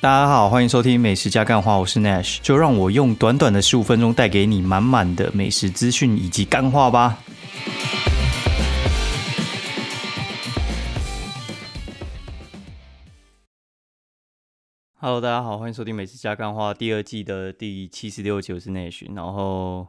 大家好，欢迎收听美食加干话，我是 Nash，就让我用短短的十五分钟带给你满满的美食资讯以及干话吧。Hello，大家好，欢迎收听美食加干话第二季的第七十六集，我是 Nash。然后，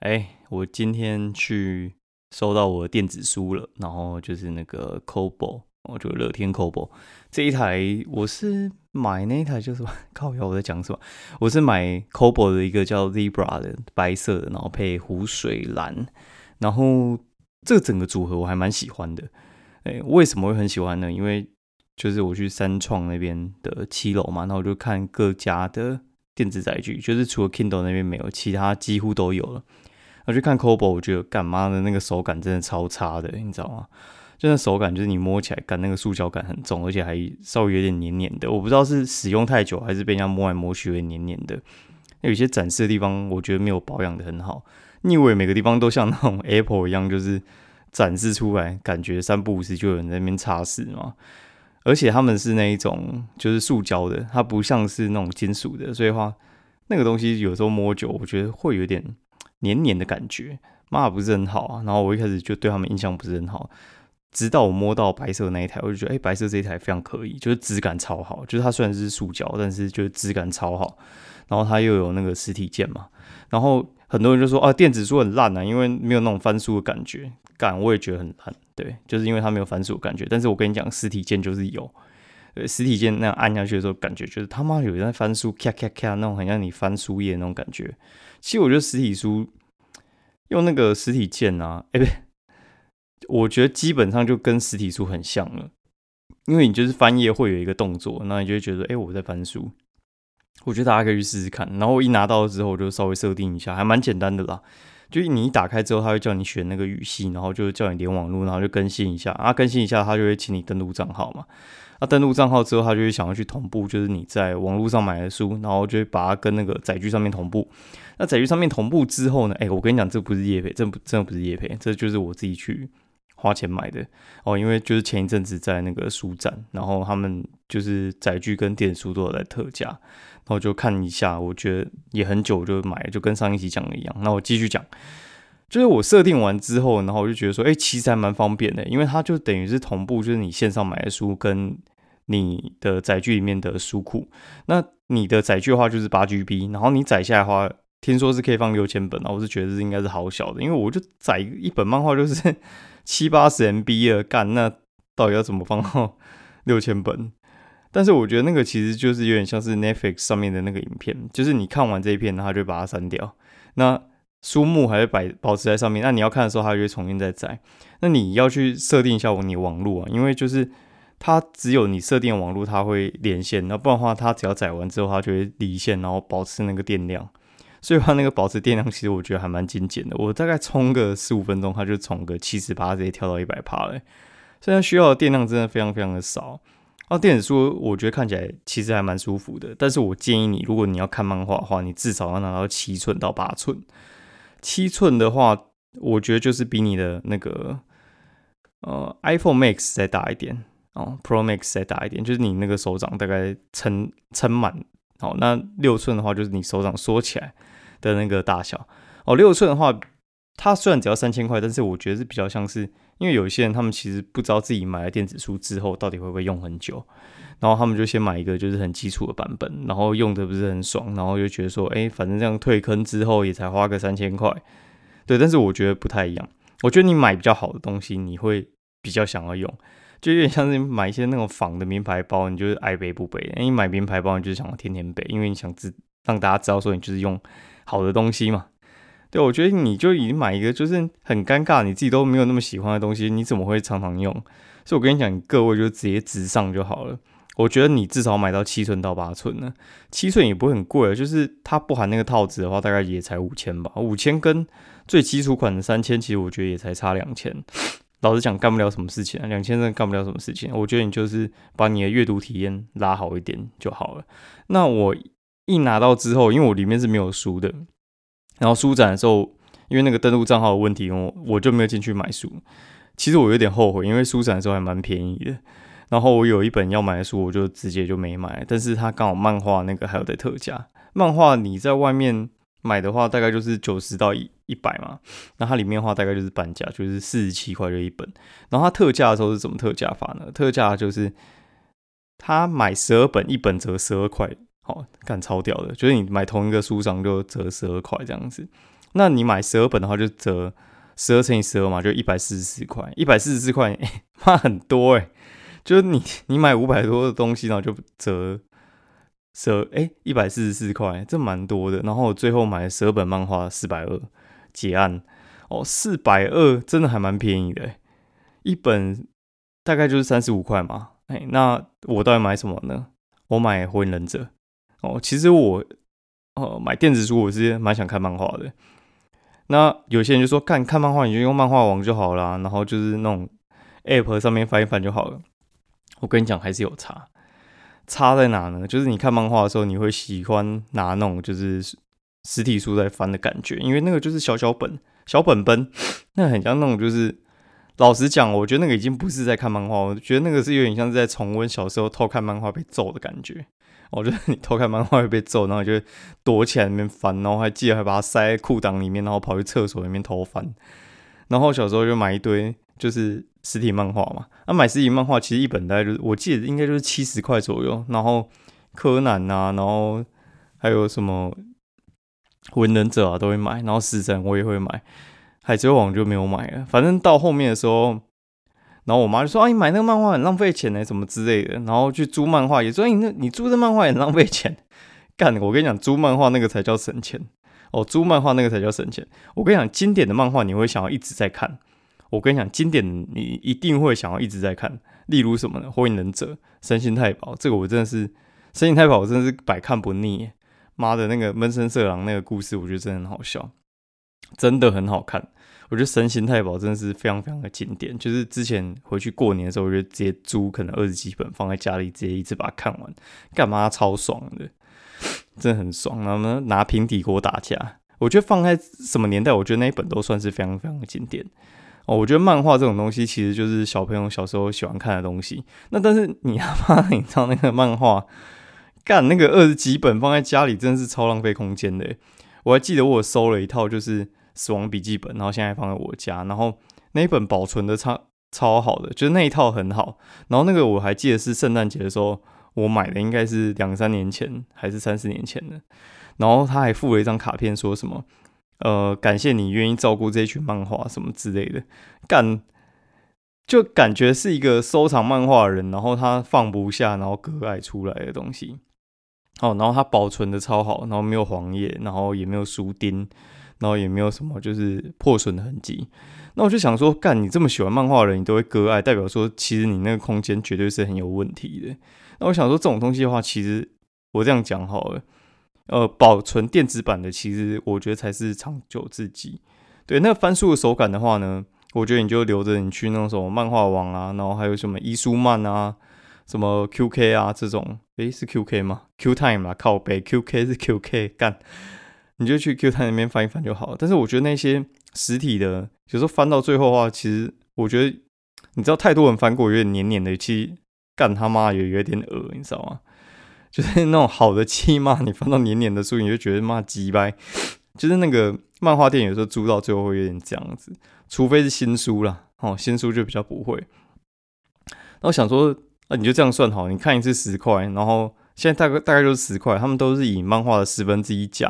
哎，我今天去收到我的电子书了，然后就是那个 Kobo。我就乐天 Kobo 这一台，我是买那台就是靠腰我在讲什么？我是买 c o b o 的一个叫 Zebra 的白色的，然后配湖水蓝，然后这整个组合我还蛮喜欢的。哎，为什么会很喜欢呢？因为就是我去三创那边的七楼嘛，然后我就看各家的电子载具，就是除了 Kindle 那边没有，其他几乎都有了。我去看 c o b o 我觉得干妈的那个手感真的超差的，你知道吗？真的手感就是你摸起来感那个塑胶感很重，而且还稍微有点黏黏的。我不知道是使用太久，还是被人家摸来摸去会黏黏的。有些展示的地方，我觉得没有保养的很好。你以为每个地方都像那种 Apple 一样，就是展示出来，感觉三不五时就有人在那边擦拭吗？而且他们是那一种就是塑胶的，它不像是那种金属的，所以话那个东西有时候摸久，我觉得会有点黏黏的感觉，妈不是很好啊。然后我一开始就对他们印象不是很好。直到我摸到白色那一台，我就觉得，哎，白色这一台非常可以，就是质感超好。就是它虽然是塑胶，但是就是质感超好。然后它又有那个实体键嘛。然后很多人就说，啊，电子书很烂啊，因为没有那种翻书的感觉。感我也觉得很烂，对，就是因为它没有翻书的感觉。但是我跟你讲，实体键就是有，对，实体键那样按下去的时候，感觉就是他妈有人在翻书，咔咔咔那种，很像你翻书页那种感觉。其实我觉得实体书用那个实体键啊，哎，不。我觉得基本上就跟实体书很像了，因为你就是翻页会有一个动作，那你就会觉得，哎，我在翻书。我觉得大家可以去试试看。然后我一拿到之后，我就稍微设定一下，还蛮简单的啦。就你一打开之后，他会叫你选那个语系，然后就叫你连网络，然后就更新一下啊，更新一下，他就会请你登录账号嘛。那登录账号之后，他就会想要去同步，就是你在网络上买的书，然后就会把它跟那个载具上面同步。那载具上面同步之后呢，哎，我跟你讲，这不是叶配，这不真的不是叶配，这就是我自己去。花钱买的哦，因为就是前一阵子在那个书展，然后他们就是载具跟电子书都有在特价，然后就看一下，我觉得也很久就买，就跟上一期讲的一样。那我继续讲，就是我设定完之后，然后我就觉得说，哎，其实还蛮方便的，因为它就等于是同步，就是你线上买的书跟你的载具里面的书库。那你的载具的话就是八 GB，然后你载下来的话，听说是可以放六千本啊，我是觉得这应该是好小的，因为我就载一本漫画就是。七八十 MB 了，干那到底要怎么放到 六千本？但是我觉得那个其实就是有点像是 Netflix 上面的那个影片，就是你看完这一片，它就把它删掉。那书目还会摆保持在上面，那你要看的时候，它就会重新再载。那你要去设定一下你网络啊，因为就是它只有你设定网络，它会连线，那不然的话，它只要载完之后，它就会离线，然后保持那个电量。所以它那个保持电量，其实我觉得还蛮精简的。我大概充个十五分钟，它就从个七十八直接跳到一百帕了。现在需要的电量真的非常非常的少。啊，电子书我觉得看起来其实还蛮舒服的。但是我建议你，如果你要看漫画的话，你至少要拿到七寸到八寸。七寸的话，我觉得就是比你的那个呃 iPhone Max 再大一点哦，Pro Max 再大一点，就是你那个手掌大概撑撑满。好，那六寸的话，就是你手掌缩起来。的那个大小。哦，六寸的话，它虽然只要三千块，但是我觉得是比较像是，因为有一些人他们其实不知道自己买了电子书之后到底会不会用很久，然后他们就先买一个就是很基础的版本，然后用的不是很爽，然后就觉得说，哎，反正这样退坑之后也才花个三千块，对，但是我觉得不太一样，我觉得你买比较好的东西，你会比较想要用，就有点像是买一些那种仿的名牌包，你就是爱背不背，你买名牌包你就是想要天天背，因为你想知让大家知道说你就是用。好的东西嘛，对，我觉得你就已经买一个就是很尴尬，你自己都没有那么喜欢的东西，你怎么会常常用？所以我跟你讲，各位就直接直上就好了。我觉得你至少买到七寸到八寸呢，七寸也不会很贵，就是它不含那个套子的话，大概也才五千吧。五千跟最基础款的三千，其实我觉得也才差两千。老实讲，干不了什么事情啊，两千真的干不了什么事情。我觉得你就是把你的阅读体验拉好一点就好了。那我。一拿到之后，因为我里面是没有书的，然后书展的时候，因为那个登录账号的问题，我我就没有进去买书。其实我有点后悔，因为书展的时候还蛮便宜的。然后我有一本要买的书，我就直接就没买。但是它刚好漫画那个还有在特价，漫画你在外面买的话，大概就是九十到一一百嘛。那它里面的话，大概就是半价，就是四十七块就一本。然后它特价的时候是怎么特价法呢？特价就是他买十二本，一本折十二块，好，干超屌的。就是你买同一个书商就折十二块这样子。那你买十二本的话，就折十二乘以十二嘛，就一百四十四块。一百四十四块，妈很多哎！就是你你买五百多的东西，然后就折折哎一百四十四块，这蛮多的。然后我最后买了十二本漫画，四百二结案哦，四百二真的还蛮便宜的，一本大概就是三十五块嘛。哎，那我到底买什么呢？我买《火影忍者》哦。其实我呃买电子书，我是蛮想看漫画的。那有些人就说，看看漫画你就用漫画网就好啦，然后就是那种 App 上面翻一翻就好了。我跟你讲，还是有差。差在哪呢？就是你看漫画的时候，你会喜欢拿那种就是实体书在翻的感觉，因为那个就是小小本、小本本，那很像那种就是。老实讲，我觉得那个已经不是在看漫画，我觉得那个是有点像是在重温小时候偷看漫画被揍的感觉。我觉得你偷看漫画会被揍，然后就躲起来那边翻，然后还记得还把它塞在裤裆里面，然后跑去厕所里面偷翻。然后小时候就买一堆就是实体漫画嘛，那买实体漫画其实一本大概就是我记得应该就是七十块左右。然后柯南啊，然后还有什么文人者啊都会买，然后死神我也会买。海贼王就没有买了，反正到后面的时候，然后我妈就说：“啊，你买那个漫画很浪费钱呢，什么之类的。”然后去租漫画，也说：“你那你租这漫画也浪费钱。”干，我跟你讲，租漫画那个才叫省钱哦，租漫画那个才叫省钱。我跟你讲，经典的漫画你会想要一直在看。我跟你讲，经典你一定会想要一直在看。例如什么呢？《火影忍者》《三星太保》，这个我真的是《三星太保》，我真的是百看不腻。妈的，那个闷声色狼那个故事，我觉得真的很好笑。真的很好看，我觉得《神行太保》真的是非常非常的经典。就是之前回去过年的时候，我就直接租可能二十几本放在家里，直接一次把它看完，干嘛超爽的，真的很爽。然后呢拿平底锅打架，我觉得放在什么年代，我觉得那一本都算是非常非常的经典哦。我觉得漫画这种东西其实就是小朋友小时候喜欢看的东西。那但是你他妈，你知道那个漫画干那个二十几本放在家里，真的是超浪费空间的。我还记得我收了一套，就是《死亡笔记本》，然后现在放在我家，然后那一本保存的超超好的，就是那一套很好。然后那个我还记得是圣诞节的时候我买的，应该是两三年前还是三四年前的。然后他还附了一张卡片，说什么呃感谢你愿意照顾这一群漫画什么之类的，干就感觉是一个收藏漫画的人，然后他放不下，然后割爱出来的东西。哦，然后它保存的超好，然后没有黄页，然后也没有书钉，然后也没有什么就是破损的痕迹。那我就想说，干你这么喜欢漫画的人，你都会割爱，代表说其实你那个空间绝对是很有问题的。那我想说，这种东西的话，其实我这样讲好了，呃，保存电子版的，其实我觉得才是长久之计。对，那个翻书的手感的话呢，我觉得你就留着，你去那种什么漫画网啊，然后还有什么伊书漫啊。什么 QK 啊这种，诶，是 QK 吗？Q Time 嘛，靠背 QK 是 QK 干，你就去 Q 站那边翻一翻就好。但是我觉得那些实体的，有时候翻到最后的话，其实我觉得，你知道太多人翻过，有点黏黏的，其实干他妈也有点恶你知道吗？就是那种好的漆嘛，你翻到黏黏的书，你就觉得妈鸡掰。就是那个漫画店有时候租到最后会有点这样子，除非是新书啦，哦，新书就比较不会。那我想说。那你就这样算好，你看一次十块，然后现在大概大概就是十块，他们都是以漫画的十分之一价，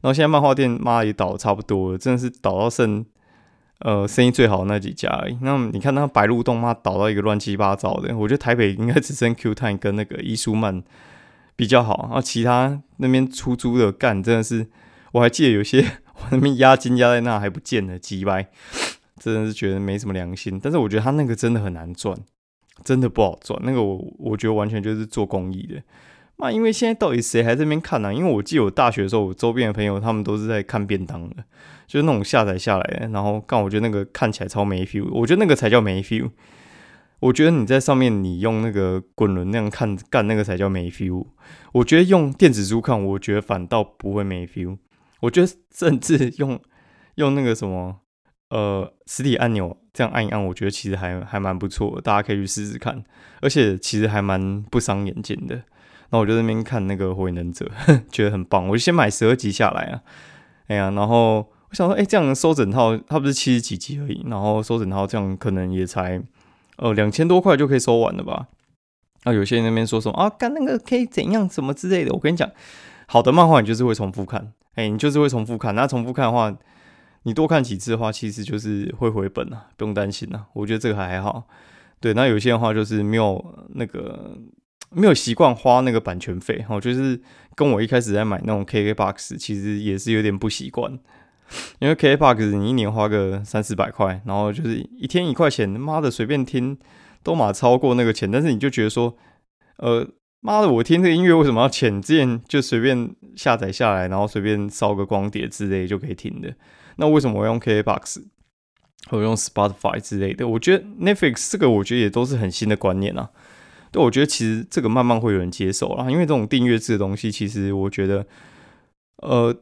然后现在漫画店妈也倒的差不多了，真的是倒到剩呃生意最好的那几家而已。那你看那白鹿洞妈倒到一个乱七八糟的，我觉得台北应该只剩 Q Time 跟那个伊书曼比较好，然后其他那边出租的干真的是，我还记得有些 我那边押金押在那还不见了，几百，真的是觉得没什么良心。但是我觉得他那个真的很难赚。真的不好赚，那个我我觉得完全就是做公益的。那因为现在到底谁还在那边看呢？因为我记得我大学的时候，我周边的朋友他们都是在看便当的，就是那种下载下来。然后干，我觉得那个看起来超没 feel，我觉得那个才叫没 feel。我觉得你在上面你用那个滚轮那样看干那个才叫没 feel。我觉得用电子书看，我觉得反倒不会没 feel。我觉得甚至用用那个什么呃实体按钮这样按一按，我觉得其实还还蛮不错，大家可以去试试看。而且其实还蛮不伤眼睛的。那我就那边看那个火影忍者，觉得很棒，我就先买十二集下来啊。哎呀，然后我想说，哎，这样收整套，它不是七十几集而已，然后收整套这样可能也才呃两千多块就可以收完了吧？那有些人那边说什么啊，干那个可以怎样什么之类的，我跟你讲，好的漫画你就是会重复看，哎，你就是会重复看。那重复看的话，你多看几次的话，其实就是会回本啊，不用担心啊。我觉得这个还好。对，那有些的话就是没有那个没有习惯花那个版权费，哦，就是跟我一开始在买那种 KKBOX，其实也是有点不习惯，因为 KKBOX 你一年花个三四百块，然后就是一天一块钱，妈的随便听。都马超过那个钱，但是你就觉得说，呃，妈的，我听这个音乐为什么要钱？之前就随便下载下来，然后随便烧个光碟之类就可以听的。那为什么我用 KK Box 或者用 Spotify 之类的？我觉得 Netflix 这个我觉得也都是很新的观念啊。对，我觉得其实这个慢慢会有人接受啦，因为这种订阅制的东西，其实我觉得，呃。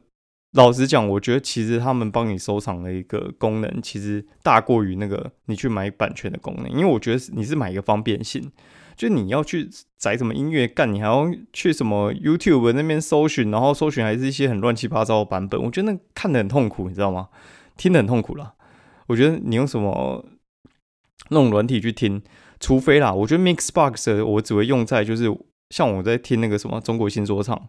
老实讲，我觉得其实他们帮你收藏的一个功能，其实大过于那个你去买版权的功能。因为我觉得你是买一个方便性，就你要去载什么音乐干，你还要去什么 YouTube 那边搜寻，然后搜寻还是一些很乱七八糟的版本，我觉得那看得很痛苦，你知道吗？听得很痛苦啦。我觉得你用什么那种软体去听，除非啦，我觉得 Mixbox 我只会用在就是。像我在听那个什么中国新说唱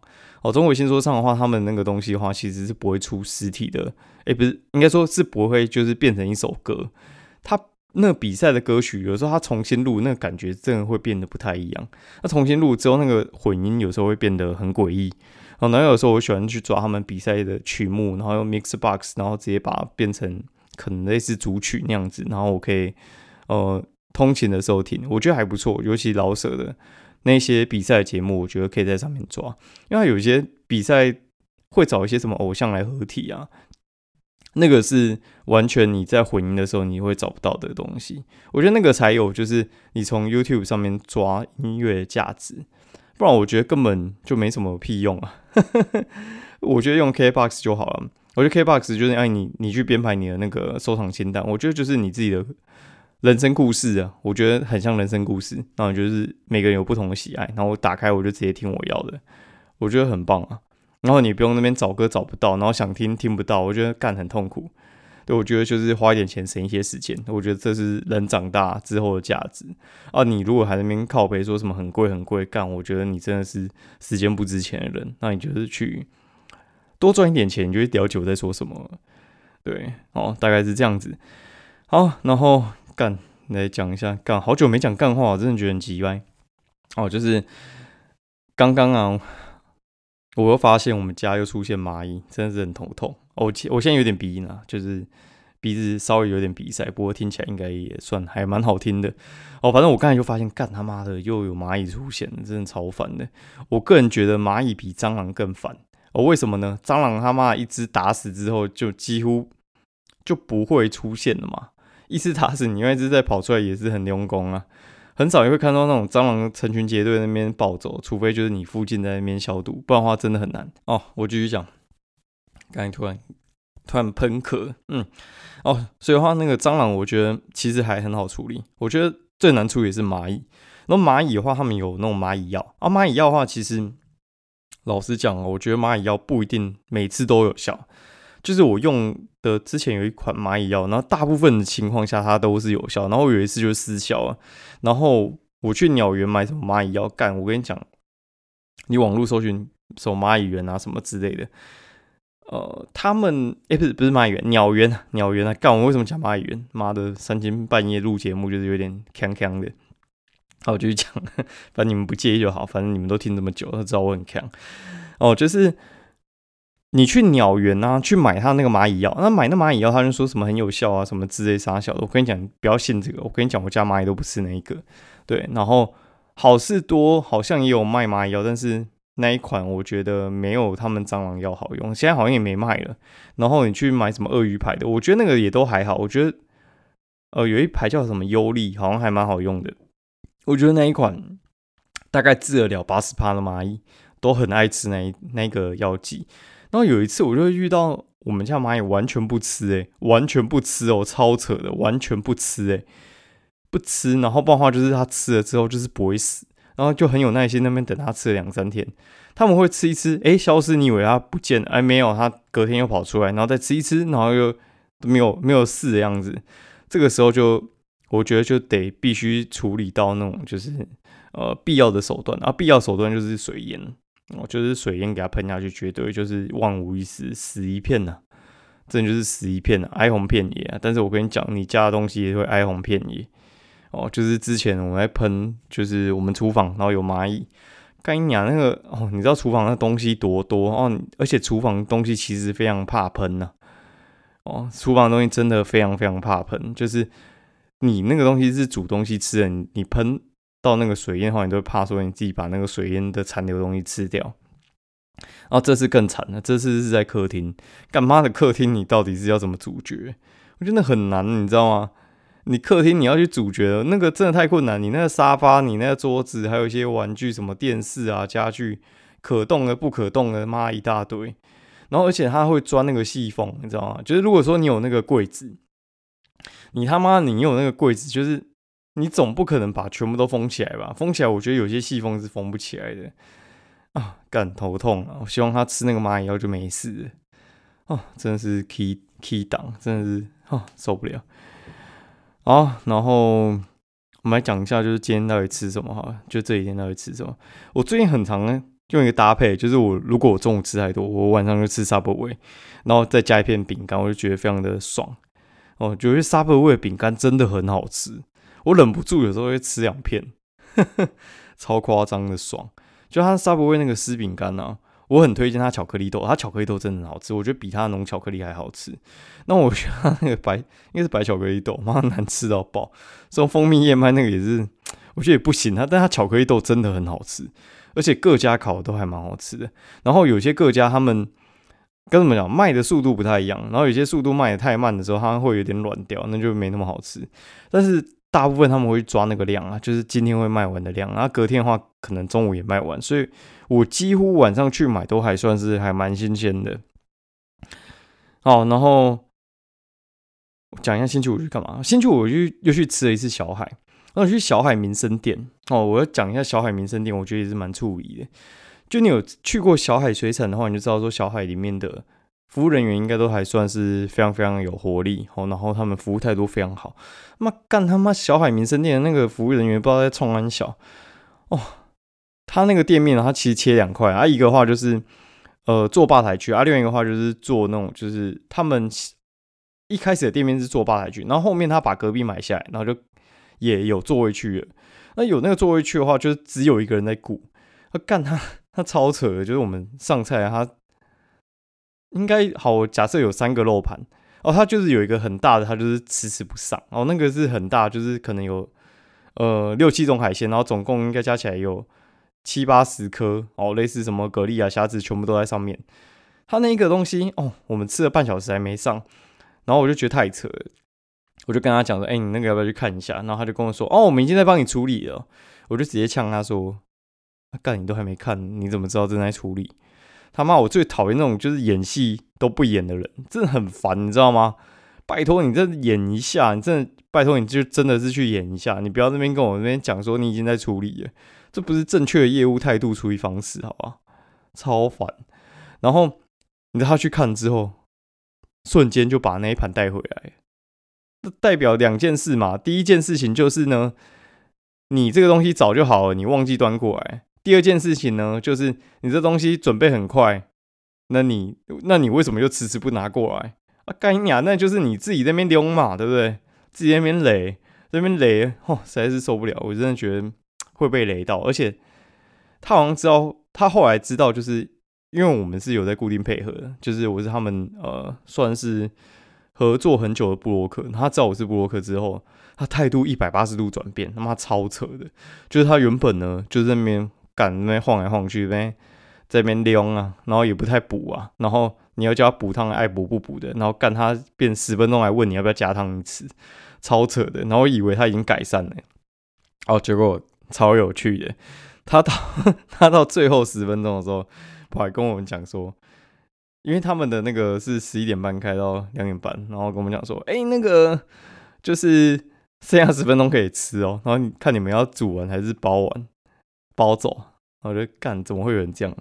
哦，中国新说唱的话，他们那个东西的话，其实是不会出实体的，诶，不是，应该说是不会，就是变成一首歌。他那比赛的歌曲，有时候他重新录，那个感觉真的会变得不太一样。那重新录之后，那个混音有时候会变得很诡异。哦，然后有时候我喜欢去抓他们比赛的曲目，然后用 mix box，然后直接把它变成可能类似主曲那样子，然后我可以呃通勤的时候听，我觉得还不错，尤其老舍的。那些比赛节目，我觉得可以在上面抓，因为有些比赛会找一些什么偶像来合体啊，那个是完全你在混音的时候你会找不到的东西。我觉得那个才有，就是你从 YouTube 上面抓音乐价值，不然我觉得根本就没什么屁用啊。我觉得用 KBox 就好了，我觉得 KBox 就是哎你你去编排你的那个收藏清单，我觉得就是你自己的。人生故事啊，我觉得很像人生故事。然后就是每个人有不同的喜爱，然后我打开我就直接听我要的，我觉得很棒啊。然后你不用那边找歌找不到，然后想听听不到，我觉得干很痛苦。对，我觉得就是花一点钱省一些时间，我觉得这是人长大之后的价值啊。你如果还在那边靠背说什么很贵很贵干，我觉得你真的是时间不值钱的人。那你就是去多赚一点钱，你就了解我在说什么。对，哦，大概是这样子。好，然后。干来讲一下干，好久没讲干话，我真的觉得很奇怪哦。就是刚刚啊，我又发现我们家又出现蚂蚁，真的是很头痛。我我现在有点鼻音啊，就是鼻子稍微有点鼻塞，不过听起来应该也算还蛮好听的哦。反正我刚才就发现，干他妈的又有蚂蚁出现，真的超烦的。我个人觉得蚂蚁比蟑螂更烦哦。为什么呢？蟑螂他妈一只打死之后，就几乎就不会出现了嘛。一次打死你，另外一只再跑出来也是很用功啊，很少也会看到那种蟑螂成群结队那边暴走，除非就是你附近在那边消毒，不然的话真的很难哦。我继续讲，刚才突然突然喷咳，嗯，哦，所以的话那个蟑螂我觉得其实还很好处理，我觉得最难处理是蚂蚁。那蚂蚁的话，他们有那种蚂蚁药啊，蚂蚁药的话，其实老实讲哦，我觉得蚂蚁药不一定每次都有效。就是我用的之前有一款蚂蚁药，然后大部分的情况下它都是有效，然后有一次就失效了。然后我去鸟园买什么蚂蚁药干，我跟你讲，你网络搜寻什么蚂蚁园啊什么之类的，呃，他们哎不是不是蚂蚁园，鸟园鸟园啊干，我为什么讲蚂蚁园？妈的，三更半夜录节目就是有点锵锵的。好，我就去讲，反正你们不介意就好，反正你们都听这么久，都知道我很强。哦，就是。你去鸟园啊，去买他那个蚂蚁药，那买那蚂蚁药，他就说什么很有效啊，什么之类啥小的。我跟你讲，不要信这个。我跟你讲，我家蚂蚁都不是那一个。对，然后好事多好像也有卖蚂蚁药，但是那一款我觉得没有他们蟑螂药好用，现在好像也没卖了。然后你去买什么鳄鱼牌的，我觉得那个也都还好。我觉得呃有一排叫什么优利，好像还蛮好用的。我觉得那一款大概治得了八十趴的蚂蚁，都很爱吃那那个药剂。然后有一次我就遇到我们家蚂蚁完全不吃，诶，完全不吃哦，超扯的，完全不吃，诶，不吃。然后不然话就是它吃了之后就是不会死，然后就很有耐心那边等它吃了两三天。他们会吃一吃，诶，消失，你以为它不见了？哎，没有，它隔天又跑出来，然后再吃一吃，然后又没有没有事的样子。这个时候就我觉得就得必须处理到那种就是呃必要的手段啊，必要手段就是水淹，哦，就是水烟给它喷下去，绝对就是万无一失，死一片呐，真的就是死一片呐，哀鸿遍野啊。但是我跟你讲，你家的东西也会哀鸿遍野哦。就是之前我们在喷，就是我们厨房然后有蚂蚁。干你娘那个哦，你知道厨房那东西多多哦，而且厨房东西其实非常怕喷呐。哦，厨房东西真的非常非常怕喷，就是你那个东西是煮东西吃的，你喷到那个水烟的话，你都会怕说你自己把那个水烟的残留东西吃掉。然后这次更惨了，这次是在客厅，干妈的客厅你到底是要怎么主角？我觉得很难，你知道吗？你客厅你要去主角，那个真的太困难。你那个沙发、你那个桌子，还有一些玩具，什么电视啊、家具，可动的、不可动的，妈一大堆。然后而且它会钻那个细缝，你知道吗？就是如果说你有那个柜子，你他妈你有那个柜子，就是你总不可能把全部都封起来吧？封起来，我觉得有些细缝是封不起来的啊，干头痛啊！我希望他吃那个蚂蚁药就没事。哦，真的是 key key 档，真的是哦受不了。好，然后我们来讲一下，就是今天到底吃什么哈？就这几天到底吃什么？我最近很常用一个搭配，就是我如果我中午吃太多，我晚上就吃 Subway，然后再加一片饼干，我就觉得非常的爽哦。觉得 Subway 饼干真的很好吃，我忍不住有时候会吃两片，超夸张的爽。就它 Subway 那个湿饼干呢？我很推荐它巧克力豆，它巧克力豆真的很好吃，我觉得比它浓巧克力还好吃。那我觉得它那个白应该是白巧克力豆，妈难吃到爆。这种蜂蜜燕麦那个也是，我觉得也不行啊。但它巧克力豆真的很好吃，而且各家烤的都还蛮好吃的。然后有些各家他们跟怎么讲卖的速度不太一样，然后有些速度卖的太慢的时候，它会有点软掉，那就没那么好吃。但是大部分他们会抓那个量啊，就是今天会卖完的量，然后隔天的话可能中午也卖完，所以。我几乎晚上去买都还算是还蛮新鲜的。好，然后讲一下星期五去干嘛？星期五我就又去吃了一次小海，然后去小海民生店。哦，我要讲一下小海民生店，我觉得也是蛮出名的。就你有去过小海水产的话，你就知道说小海里面的服务人员应该都还算是非常非常有活力。哦，然后他们服务态度非常好。妈干他妈小海民生店的那个服务人员不知道在冲安小哦。他那个店面呢，他其实切两块啊，一个话就是呃做吧台区啊，另外一个话就是做那种就是他们一开始的店面是做吧台区，然后后面他把隔壁买下来，然后就也有座位区了。那有那个座位区的话，就是只有一个人在顾。他干他他超扯的，就是我们上菜，他应该好假设有三个肉盘哦，他就是有一个很大的，他就是迟迟不上哦，那个是很大，就是可能有呃六七种海鲜，然后总共应该加起来有。七八十颗哦，类似什么蛤蜊啊、虾子，全部都在上面。他那一个东西哦，我们吃了半小时还没上，然后我就觉得太扯了，我就跟他讲说：“哎，你那个要不要去看一下？”然后他就跟我说：“哦，我们已经在帮你处理了。”我就直接呛他说：“干，你都还没看，你怎么知道正在处理？”他妈，我最讨厌那种就是演戏都不演的人，真的很烦，你知道吗？拜托你这演一下，你真的拜托你就真的是去演一下，你不要那边跟我那边讲说你已经在处理了。这不是正确的业务态度处理方式，好吧？超烦。然后你他去看之后，瞬间就把那一盘带回来，那代表两件事嘛。第一件事情就是呢，你这个东西早就好了，你忘记端过来。第二件事情呢，就是你这东西准备很快，那你那你为什么又迟迟不拿过来啊？干呀，那就是你自己那边溜嘛，对不对？自己那边累，那边雷，哦，实在是受不了。我真的觉得。会被雷到，而且他好像知道，他后来知道，就是因为我们是有在固定配合的，就是我是他们呃算是合作很久的布洛克，他知道我是布洛克之后，他态度一百八十度转变，他妈超扯的，就是他原本呢就在那边赶那边晃来晃去呗，在边撩啊，然后也不太补啊，然后你要叫他补汤爱补不补的，然后干他变十分钟来问你要不要加汤吃，超扯的，然后以为他已经改善了，哦，结果。超有趣的，他到他到最后十分钟的时候，跑来跟我们讲说：“因为他们的那个是十一点半开到两点半，然后跟我们讲说，哎，那个就是剩下十分钟可以吃哦，然后你看你们要煮完还是包完。包走，我就干，怎么会有人这样？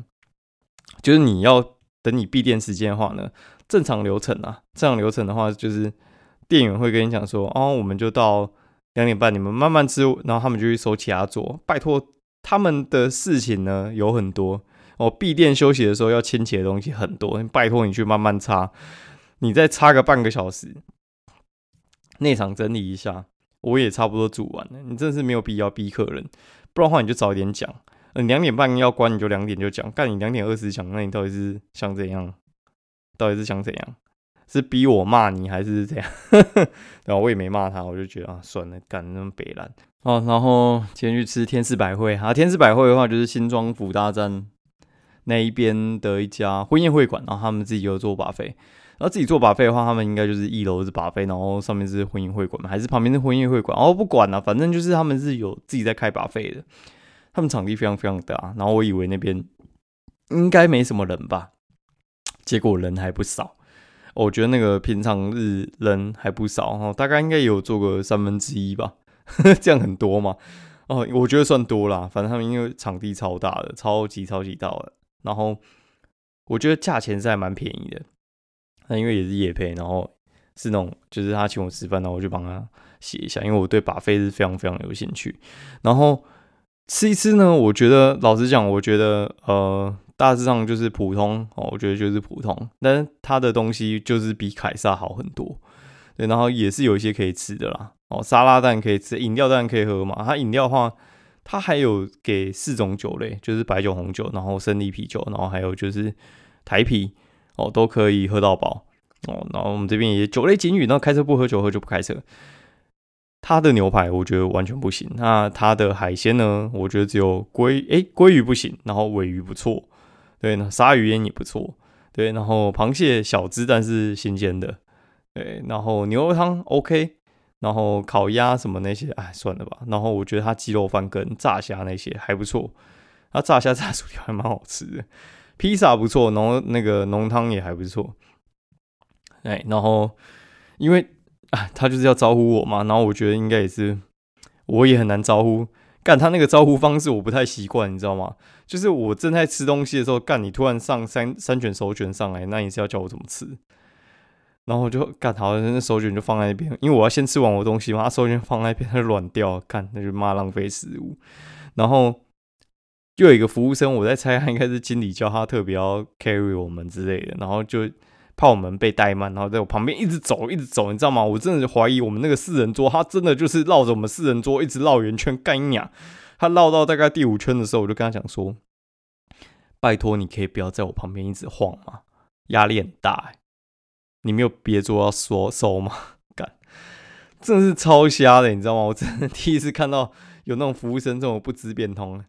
就是你要等你闭店时间的话呢，正常流程啊，正常流程的话就是店员会跟你讲说，哦，我们就到两点半，你们慢慢吃，然后他们就去收其他桌。拜托，他们的事情呢有很多。哦，闭店休息的时候要清洁的东西很多，拜托你去慢慢擦，你再擦个半个小时，内场整理一下，我也差不多煮完了。你真的是没有必要逼客人，不然的话你就早一点讲。嗯，两点半要关，你就两点就讲。干你两点二十讲，那你到底是想怎样？到底是想怎样？是逼我骂你还是怎样？然后我也没骂他，我就觉得啊，算了，干那么北蓝哦。然后今天去吃天使百汇啊，天使百汇的话就是新庄府大站。那一边的一家婚宴会馆，然后他们自己有做把费，然后自己做把费的话，他们应该就是一楼是把费，然后上面是婚宴会馆嘛，还是旁边是婚宴会馆？哦，不管了，反正就是他们是有自己在开把费的，他们场地非常非常大，然后我以为那边应该没什么人吧，结果人还不少，我觉得那个平常日人还不少，哦，大概应该有做个三分之一吧，这样很多吗？哦，我觉得算多啦，反正他们因为场地超大的，超级超级大的。然后我觉得价钱是还蛮便宜的，那因为也是夜配，然后是那种就是他请我吃饭，然后我就帮他写一下，因为我对把费是非常非常有兴趣。然后吃一吃呢，我觉得老实讲，我觉得呃大致上就是普通哦，我觉得就是普通，但是他的东西就是比凯撒好很多，对，然后也是有一些可以吃的啦，哦沙拉蛋可以吃，饮料当然可以喝嘛，他饮料的话。它还有给四种酒类，就是白酒、红酒，然后生力啤酒，然后还有就是台啤哦，都可以喝到饱哦。然后我们这边也酒类禁语，那开车不喝酒，喝就不开车。它的牛排我觉得完全不行，那它的海鲜呢，我觉得只有鲑诶鲑鱼不行，然后尾鱼不错，对，那鲨鱼烟也不错，对，然后螃蟹小只但是新鲜的，对，然后牛肉汤 OK。然后烤鸭什么那些，哎，算了吧。然后我觉得他鸡肉饭跟炸虾那些还不错，他炸虾 炸薯条还蛮好吃的，披萨不错，然后那个浓汤也还不错。哎，然后因为啊，他就是要招呼我嘛，然后我觉得应该也是，我也很难招呼。干他那个招呼方式我不太习惯，你知道吗？就是我正在吃东西的时候，干你突然上三三卷手卷上来，那你是要叫我怎么吃？然后我就干好，那手卷就放在那边，因为我要先吃完我东西嘛。他手卷放在那边，它软掉，干那就骂浪费食物。然后就有一个服务生，我在猜他应该是经理叫他特别要 carry 我们之类的，然后就怕我们被怠慢，然后在我旁边一直走，一直走，你知道吗？我真的怀疑我们那个四人桌，他真的就是绕着我们四人桌一直绕圆圈干一他绕到大概第五圈的时候，我就跟他讲说：“拜托，你可以不要在我旁边一直晃吗？压力很大。”你没有别桌要说收吗？干，真的是超瞎的，你知道吗？我真的第一次看到有那种服务生这么不知变通，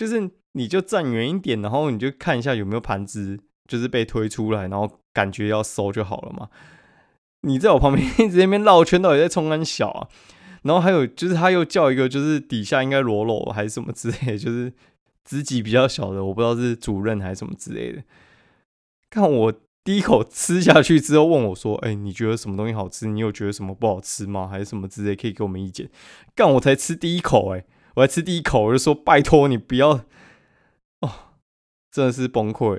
就是你就站远一点，然后你就看一下有没有盘子就是被推出来，然后感觉要收就好了嘛。你在我旁边 一直那边绕圈，到底在冲安小啊？然后还有就是他又叫一个，就是底下应该罗罗还是什么之类，就是职级比较小的，我不知道是主任还是什么之类的。看我。第一口吃下去之后，问我说：“哎，你觉得什么东西好吃？你有觉得什么不好吃吗？还是什么之类？可以给我们意见。”干，我才吃第一口，哎，我吃第一口，我就说：“拜托你不要。”哦，真的是崩溃。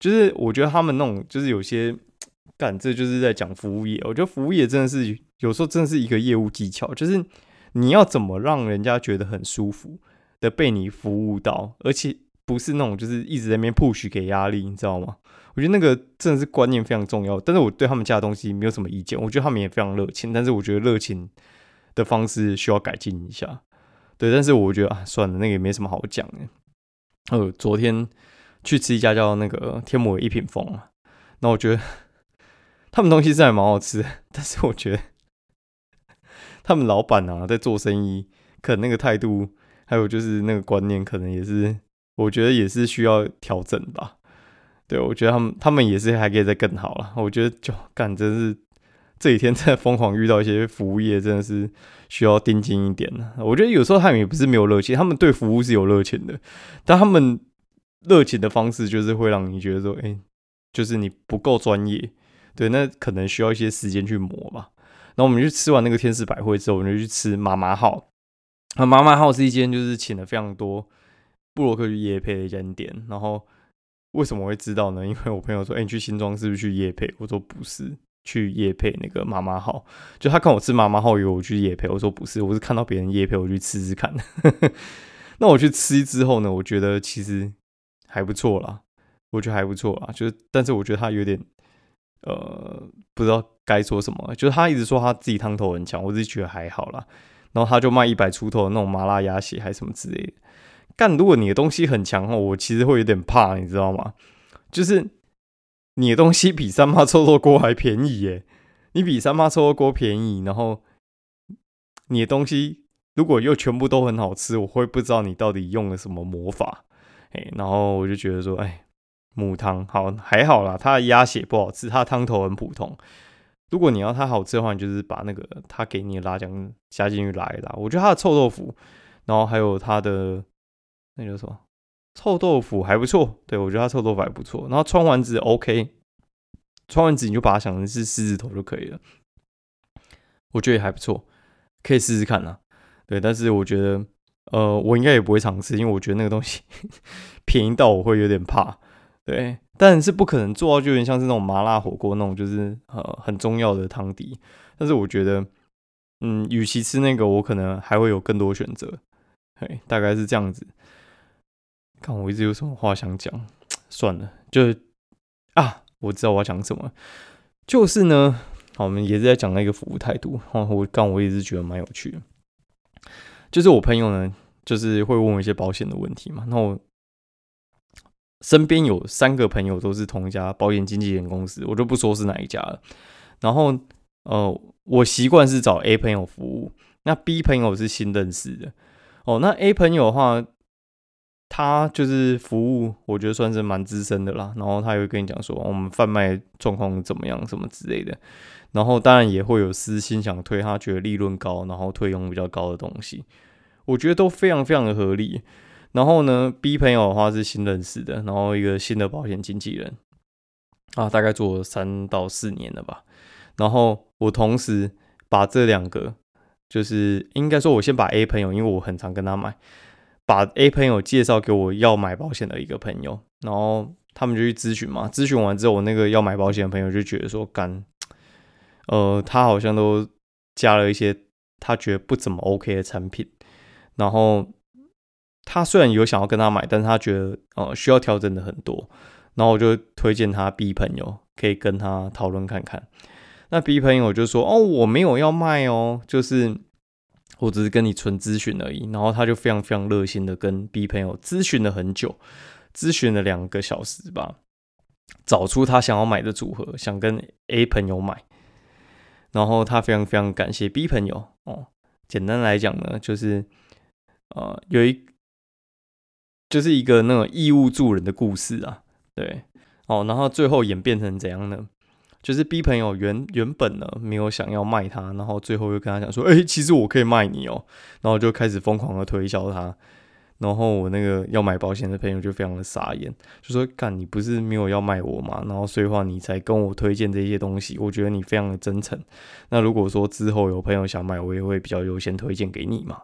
就是我觉得他们那种，就是有些 干，这就是在讲服务业。我觉得服务业真的是有时候真的是一个业务技巧，就是你要怎么让人家觉得很舒服的被你服务到，而且不是那种就是一直在那边 push 给压力，你知道吗？我觉得那个真的是观念非常重要，但是我对他们家的东西没有什么意见。我觉得他们也非常热情，但是我觉得热情的方式需要改进一下。对，但是我觉得啊，算了，那个也没什么好讲的。呃，昨天去吃一家叫那个天母一品风啊，那我觉得他们东西是还蛮好吃，但是我觉得他们老板啊在做生意，可能那个态度还有就是那个观念，可能也是我觉得也是需要调整吧。对，我觉得他们他们也是还可以再更好了。我觉得就干真是这几天在疯狂遇到一些服务业，真的是需要盯紧一点了。我觉得有时候他们也不是没有热情，他们对服务是有热情的，但他们热情的方式就是会让你觉得说，哎，就是你不够专业，对，那可能需要一些时间去磨吧。然后我们去吃完那个天使百汇之后，我们就去吃妈妈号。啊，妈妈号是一间就是请了非常多布洛克去夜配的一间店。然后为什么会知道呢？因为我朋友说：“哎，你去新庄是不是去夜配？”我说：“不是，去夜配那个妈妈号。”就他看我吃妈妈号，以为我去夜配。我说：“不是，我是看到别人夜配，我去吃吃看。”那我去吃之后呢，我觉得其实还不错啦。我觉得还不错啦，就是，但是我觉得他有点，呃，不知道该说什么。就是他一直说他自己汤头很强，我自己觉得还好啦。然后他就卖一百出头的那种麻辣鸭血还是什么之类的。但如果你的东西很强，我其实会有点怕，你知道吗？就是你的东西比三妈臭豆锅还便宜耶，你比三妈臭豆锅便宜，然后你的东西如果又全部都很好吃，我会不知道你到底用了什么魔法。哎，然后我就觉得说，哎。母汤好还好啦，它的鸭血不好吃，它的汤头很普通。如果你要它好吃的话，你就是把那个他给你的辣酱加进去拉一拉。我觉得它的臭豆腐，然后还有它的那叫什么臭豆腐还不错。对我觉得它臭豆腐还不错。然后川丸子 OK，川丸子你就把它想成是狮子头就可以了。我觉得也还不错，可以试试看啊。对，但是我觉得呃，我应该也不会尝试，因为我觉得那个东西 便宜到我会有点怕。对，但是不可能做到，就有点像是那种麻辣火锅那种，就是呃很重要的汤底。但是我觉得，嗯，与其吃那个，我可能还会有更多选择。嘿，大概是这样子。看我一直有什么话想讲，算了，就啊，我知道我要讲什么，就是呢，好，我们也是在讲那个服务态度。哦，我刚我一直觉得蛮有趣的，就是我朋友呢，就是会问我一些保险的问题嘛，那我。身边有三个朋友都是同一家保险经纪人公司，我就不说是哪一家了。然后，呃，我习惯是找 A 朋友服务，那 B 朋友是新认识的。哦，那 A 朋友的话，他就是服务，我觉得算是蛮资深的啦。然后他会跟你讲说，我们贩卖状况怎么样，什么之类的。然后当然也会有私心想推他觉得利润高，然后退佣比较高的东西，我觉得都非常非常的合理。然后呢，B 朋友的话是新认识的，然后一个新的保险经纪人啊，大概做了三到四年了吧。然后我同时把这两个，就是应该说，我先把 A 朋友，因为我很常跟他买，把 A 朋友介绍给我要买保险的一个朋友，然后他们就去咨询嘛。咨询完之后，我那个要买保险的朋友就觉得说，干，呃，他好像都加了一些他觉得不怎么 OK 的产品，然后。他虽然有想要跟他买，但是他觉得呃需要调整的很多，然后我就推荐他 B 朋友可以跟他讨论看看。那 B 朋友就说：“哦，我没有要卖哦，就是我只是跟你纯咨询而已。”然后他就非常非常热心的跟 B 朋友咨询了很久，咨询了两个小时吧，找出他想要买的组合，想跟 A 朋友买。然后他非常非常感谢 B 朋友哦。简单来讲呢，就是呃有一。就是一个那种义务助人的故事啊，对，哦，然后最后演变成怎样呢？就是 B 朋友原原本呢没有想要卖他，然后最后又跟他讲说，哎，其实我可以卖你哦，然后就开始疯狂的推销他，然后我那个要买保险的朋友就非常的傻眼，就说，干，你不是没有要卖我吗？然后所以话你才跟我推荐这些东西，我觉得你非常的真诚。那如果说之后有朋友想买，我也会比较优先推荐给你嘛。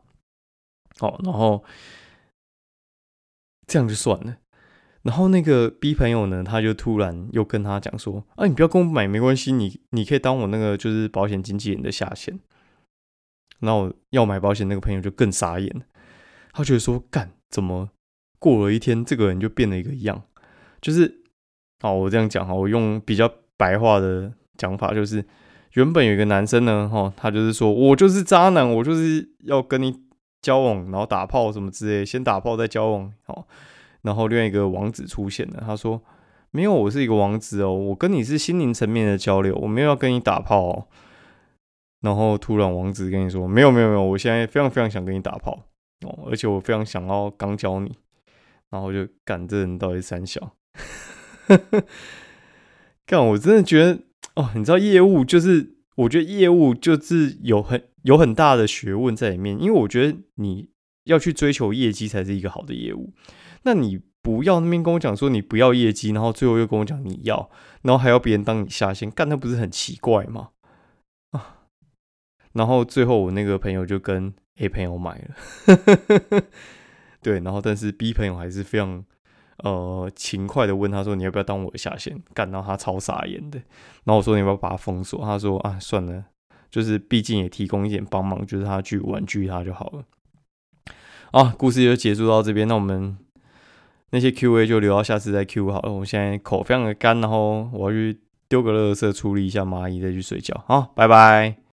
好，然后。这样就算了，然后那个 B 朋友呢，他就突然又跟他讲说：“啊，你不要跟我买，没关系，你你可以当我那个就是保险经纪人的下线。”然后要买保险那个朋友就更傻眼，他觉得说：“干，怎么过了一天，这个人就变了一个样？就是哦，我这样讲哈，我用比较白话的讲法，就是原本有一个男生呢，哈，他就是说我就是渣男，我就是要跟你。”交往，然后打炮什么之类，先打炮再交往，好，然后另外一个王子出现了，他说：“没有，我是一个王子哦，我跟你是心灵层面的交流，我没有要跟你打炮哦。”然后突然王子跟你说：“没有，没有，没有，我现在非常非常想跟你打炮哦，而且我非常想要刚教你。”然后就干这人到底三小，干我真的觉得哦，你知道业务就是。我觉得业务就是有很有很大的学问在里面，因为我觉得你要去追求业绩才是一个好的业务。那你不要那边跟我讲说你不要业绩，然后最后又跟我讲你要，然后还要别人当你下线，干那不是很奇怪吗？啊，然后最后我那个朋友就跟 A 朋友买了，对，然后但是 B 朋友还是非常呃勤快的问他说你要不要当我的下线，干到他超傻眼的，然后我说你要不要把他封锁，他说啊算了。就是毕竟也提供一点帮忙，就是他去玩具他就好了。啊，故事就结束到这边，那我们那些 Q&A 就留到下次再 Q 好了。我现在口非常的干，然后我要去丢个垃圾处理一下蚂蚁，再去睡觉。好，拜拜。